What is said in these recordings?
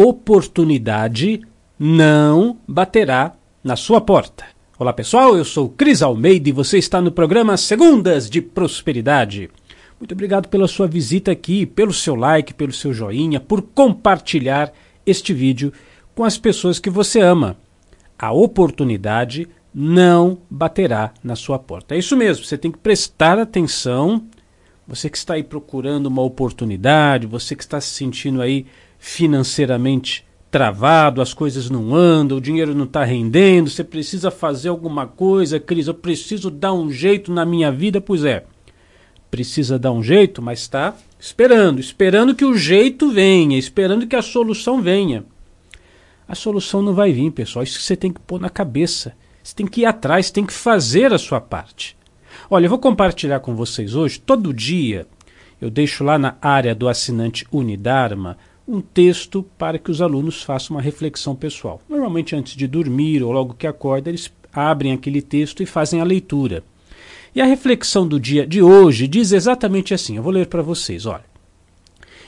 oportunidade não baterá na sua porta. Olá pessoal, eu sou Cris Almeida e você está no programa Segundas de Prosperidade. Muito obrigado pela sua visita aqui, pelo seu like, pelo seu joinha, por compartilhar este vídeo com as pessoas que você ama. A oportunidade não baterá na sua porta. É isso mesmo, você tem que prestar atenção. Você que está aí procurando uma oportunidade, você que está se sentindo aí financeiramente travado, as coisas não andam, o dinheiro não está rendendo, você precisa fazer alguma coisa, Cris, eu preciso dar um jeito na minha vida, pois é. Precisa dar um jeito, mas está esperando, esperando que o jeito venha, esperando que a solução venha. A solução não vai vir, pessoal, isso você tem que pôr na cabeça. Você tem que ir atrás, tem que fazer a sua parte. Olha, eu vou compartilhar com vocês hoje, todo dia, eu deixo lá na área do assinante Unidarma um texto para que os alunos façam uma reflexão pessoal. Normalmente antes de dormir ou logo que acorda, eles abrem aquele texto e fazem a leitura. E a reflexão do dia de hoje diz exatamente assim, eu vou ler para vocês, olha.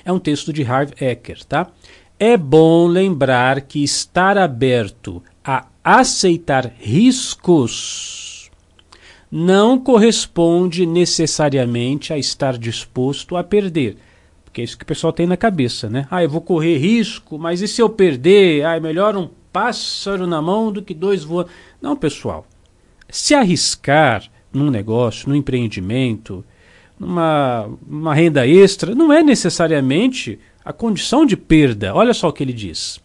É um texto de Harv Eker, tá? É bom lembrar que estar aberto a aceitar riscos não corresponde necessariamente a estar disposto a perder. Porque é isso que o pessoal tem na cabeça, né? Ah, eu vou correr risco, mas e se eu perder? Ah, é melhor um pássaro na mão do que dois voando. Não, pessoal. Se arriscar num negócio, num empreendimento, numa uma renda extra, não é necessariamente a condição de perda. Olha só o que ele diz.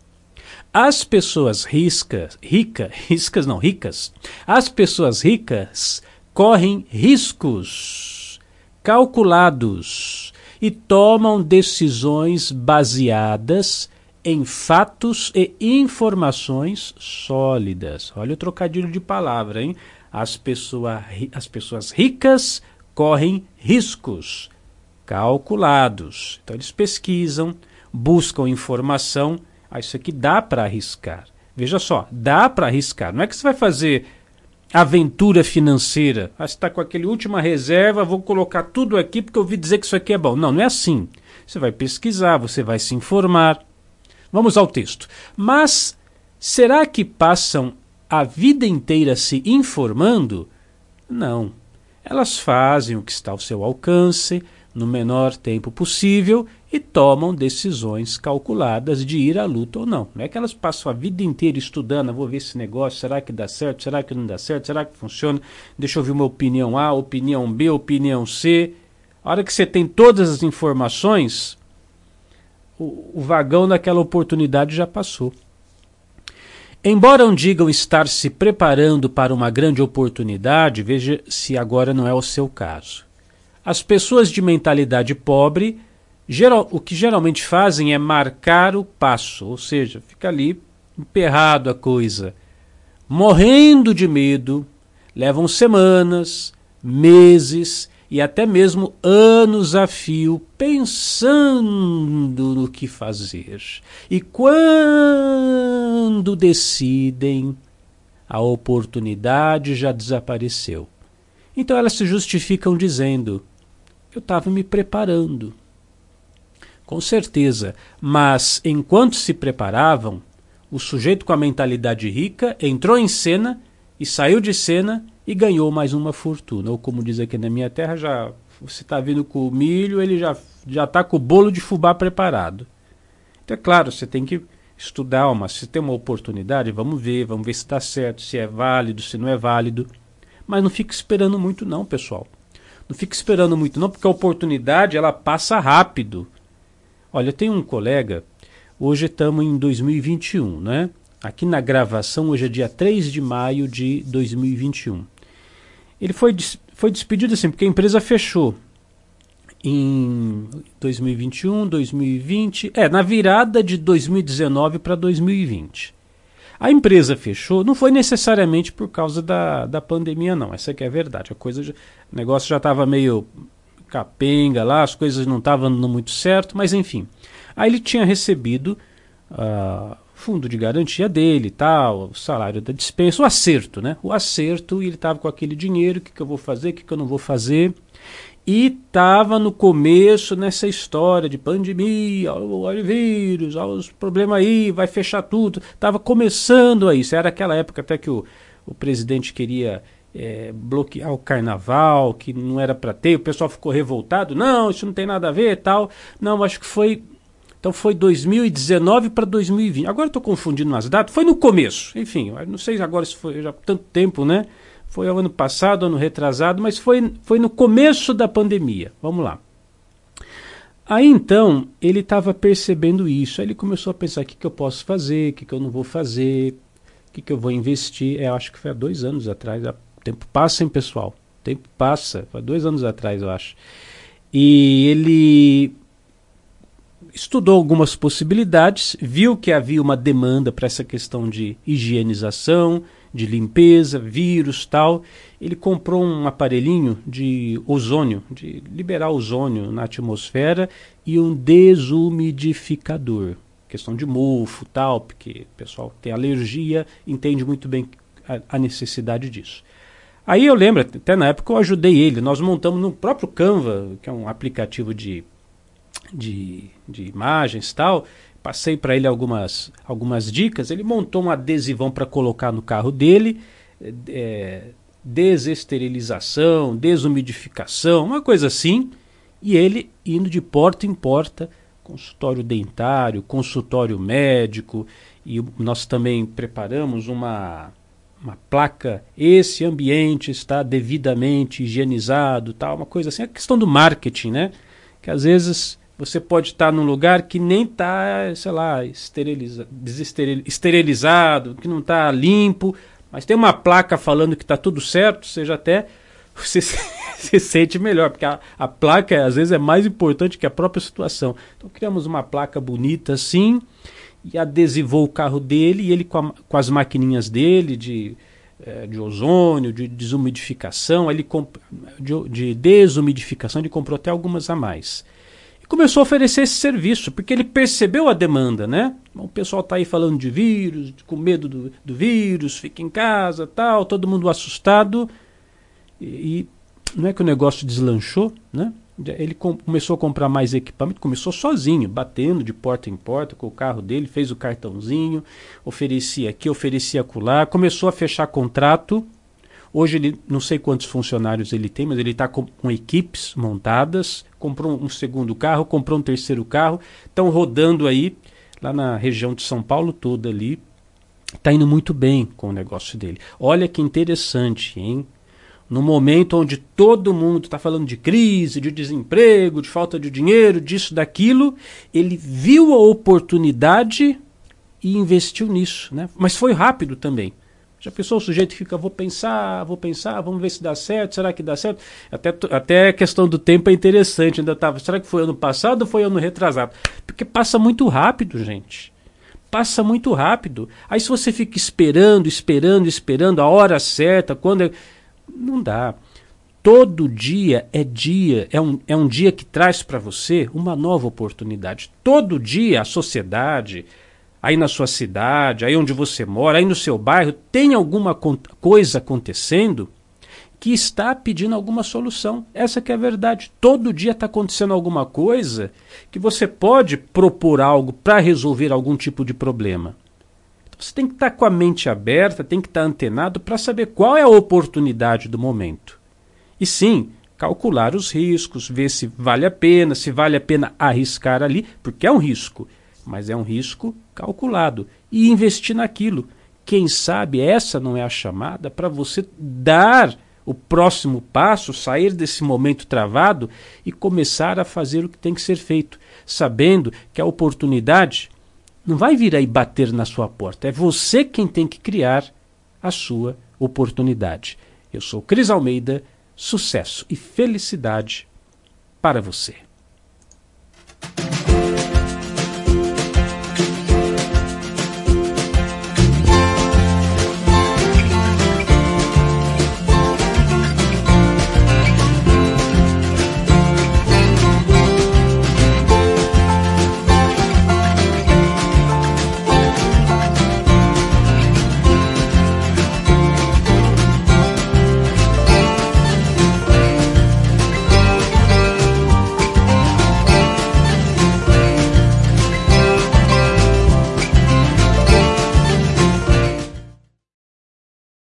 As pessoas riscas, rica, riscas não, ricas, as pessoas ricas correm riscos calculados e tomam decisões baseadas em fatos e informações sólidas. Olha o trocadilho de palavra, hein? As, pessoa, as pessoas ricas correm riscos calculados. Então eles pesquisam, buscam informação. Ah, isso aqui dá para arriscar. Veja só, dá para arriscar. Não é que você vai fazer aventura financeira. Ah, está com aquele última reserva, vou colocar tudo aqui porque eu ouvi dizer que isso aqui é bom. Não, não é assim. Você vai pesquisar, você vai se informar. Vamos ao texto. Mas será que passam a vida inteira se informando? Não. Elas fazem o que está ao seu alcance, no menor tempo possível e tomam decisões calculadas de ir à luta ou não. Não é que elas passam a vida inteira estudando, ah, vou ver esse negócio, será que dá certo, será que não dá certo, será que funciona, deixa eu ver uma opinião A, opinião B, opinião C. A hora que você tem todas as informações, o, o vagão daquela oportunidade já passou. Embora não digam estar se preparando para uma grande oportunidade, veja se agora não é o seu caso. As pessoas de mentalidade pobre, geral, o que geralmente fazem é marcar o passo, ou seja, fica ali emperrado a coisa, morrendo de medo, levam semanas, meses e até mesmo anos a fio pensando no que fazer. E quando decidem, a oportunidade já desapareceu. Então elas se justificam dizendo: eu estava me preparando. Com certeza, mas enquanto se preparavam, o sujeito com a mentalidade rica entrou em cena e saiu de cena e ganhou mais uma fortuna. Ou como diz aqui na minha terra, já você está vindo com o milho, ele já já está com o bolo de fubá preparado. Então é claro, você tem que estudar, mas se tem uma oportunidade, vamos ver, vamos ver se está certo, se é válido, se não é válido. Mas não fique esperando muito não, pessoal. Não fique esperando muito não, porque a oportunidade ela passa rápido. Olha, tenho um colega, hoje estamos em 2021, né? Aqui na gravação, hoje é dia 3 de maio de 2021. Ele foi, foi despedido assim, porque a empresa fechou em 2021, 2020, é, na virada de 2019 para 2020. A empresa fechou, não foi necessariamente por causa da, da pandemia, não. Essa que é a verdade. A coisa, o negócio já estava meio capenga lá, as coisas não estavam dando muito certo, mas enfim. Aí ele tinha recebido uh, fundo de garantia dele, tal, o salário da dispensa, o acerto, né? O acerto, e ele estava com aquele dinheiro, o que, que eu vou fazer, o que, que eu não vou fazer. E estava no começo nessa história de pandemia, olha o vírus, os problemas aí, vai fechar tudo. Estava começando aí. Isso era aquela época até que o, o presidente queria é, bloquear o carnaval, que não era para ter, o pessoal ficou revoltado. Não, isso não tem nada a ver tal. Não, acho que foi. Então foi 2019 para 2020. Agora estou confundindo as datas. Foi no começo. Enfim, não sei agora se foi já tanto tempo, né? Foi ano passado, ano retrasado, mas foi, foi no começo da pandemia. Vamos lá. Aí então ele estava percebendo isso. Aí ele começou a pensar: o que, que eu posso fazer, o que, que eu não vou fazer, o que, que eu vou investir. É, acho que foi há dois anos atrás. O tempo passa, hein, pessoal? O tempo passa. Foi dois anos atrás, eu acho. E ele estudou algumas possibilidades, viu que havia uma demanda para essa questão de higienização, de limpeza, vírus tal. Ele comprou um aparelhinho de ozônio, de liberar ozônio na atmosfera e um desumidificador. Questão de mofo tal, porque o pessoal tem alergia, entende muito bem a, a necessidade disso. Aí eu lembro, até na época eu ajudei ele, nós montamos no próprio Canva, que é um aplicativo de, de, de imagens tal, passei para ele algumas, algumas dicas. Ele montou um adesivão para colocar no carro dele, é, desesterilização, desumidificação, uma coisa assim. E ele indo de porta em porta, consultório dentário, consultório médico, e nós também preparamos uma, uma placa. Esse ambiente está devidamente higienizado, tal, uma coisa assim. É questão do marketing, né? Que às vezes você pode estar num lugar que nem está, sei lá, esteriliza, esterilizado, que não está limpo, mas tem uma placa falando que está tudo certo, seja até você se sente melhor, porque a, a, placa às vezes é mais importante que a própria situação. Então criamos uma placa bonita assim e adesivou o carro dele e ele com, a, com as maquininhas dele de, é, de ozônio, de desumidificação, ele de, de desumidificação, ele comprou até algumas a mais e começou a oferecer esse serviço, porque ele percebeu a demanda, né? O pessoal está aí falando de vírus, com medo do, do, vírus, fica em casa, tal, todo mundo assustado. E, e não é que o negócio deslanchou, né? Ele com, começou a comprar mais equipamento, começou sozinho, batendo de porta em porta com o carro dele, fez o cartãozinho, oferecia aqui, oferecia acolá, começou a fechar contrato Hoje ele não sei quantos funcionários ele tem, mas ele está com, com, equipes montadas, comprou um segundo carro, comprou um terceiro carro, estão rodando aí lá na região de São Paulo toda ali. Está indo muito bem com o negócio dele. Olha que interessante, hein? No momento onde todo mundo está falando de crise, de desemprego, de falta de dinheiro, disso, daquilo, ele viu a oportunidade e investiu nisso. Né? Mas foi rápido também. Já pensou o sujeito fica, vou pensar, vou pensar, vamos ver se dá certo, será que dá certo? Até, até a questão do tempo é interessante, ainda estava, será que foi ano passado ou foi ano retrasado? Porque passa muito rápido, gente. Passa muito rápido. Aí se você fica esperando, esperando, esperando a hora certa, quando é... Não dá. Todo dia é dia, é um, é um dia que traz para você uma nova oportunidade. Todo dia a sociedade, aí na sua cidade, aí onde você mora, aí no seu bairro, tem alguma coisa acontecendo que está pedindo alguma solução. Essa que é a verdade. Todo dia está acontecendo alguma coisa que você pode propor algo para resolver algum tipo de problema. Você tem que estar tá com a mente aberta, tem que estar tá antenado para saber qual é a oportunidade do momento. E sim, calcular os riscos, ver se vale a pena, se vale a pena arriscar ali, porque é um risco mas é um risco calculado. E investir naquilo. Quem sabe essa não é a chamada para você dar o próximo passo, sair desse momento travado e começar a fazer o que tem que ser feito, sabendo que a oportunidade não vai vir aí bater na sua porta, é você quem tem que criar a sua oportunidade. Eu sou Cris Almeida, sucesso e felicidade para você.